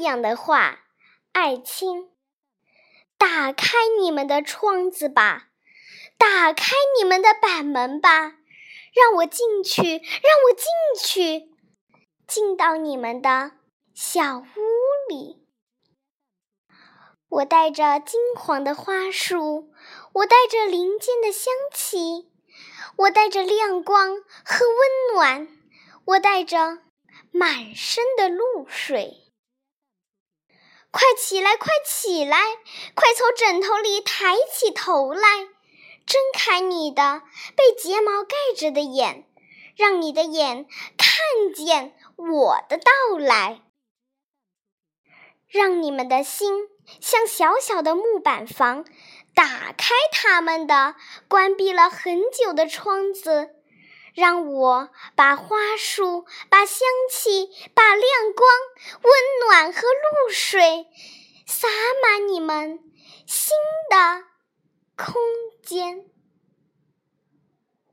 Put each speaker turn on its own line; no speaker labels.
阳的话，爱卿，打开你们的窗子吧，打开你们的板门吧，让我进去，让我进去，进到你们的小屋里。我带着金黄的花束，我带着林间的香气，我带着亮光和温暖，我带着满身的露水。快起来，快起来，快从枕头里抬起头来，睁开你的被睫毛盖着的眼，让你的眼看见我的到来，让你们的心像小小的木板房，打开他们的关闭了很久的窗子。让我把花束、把香气、把亮光、温暖和露水洒满你们新的空间。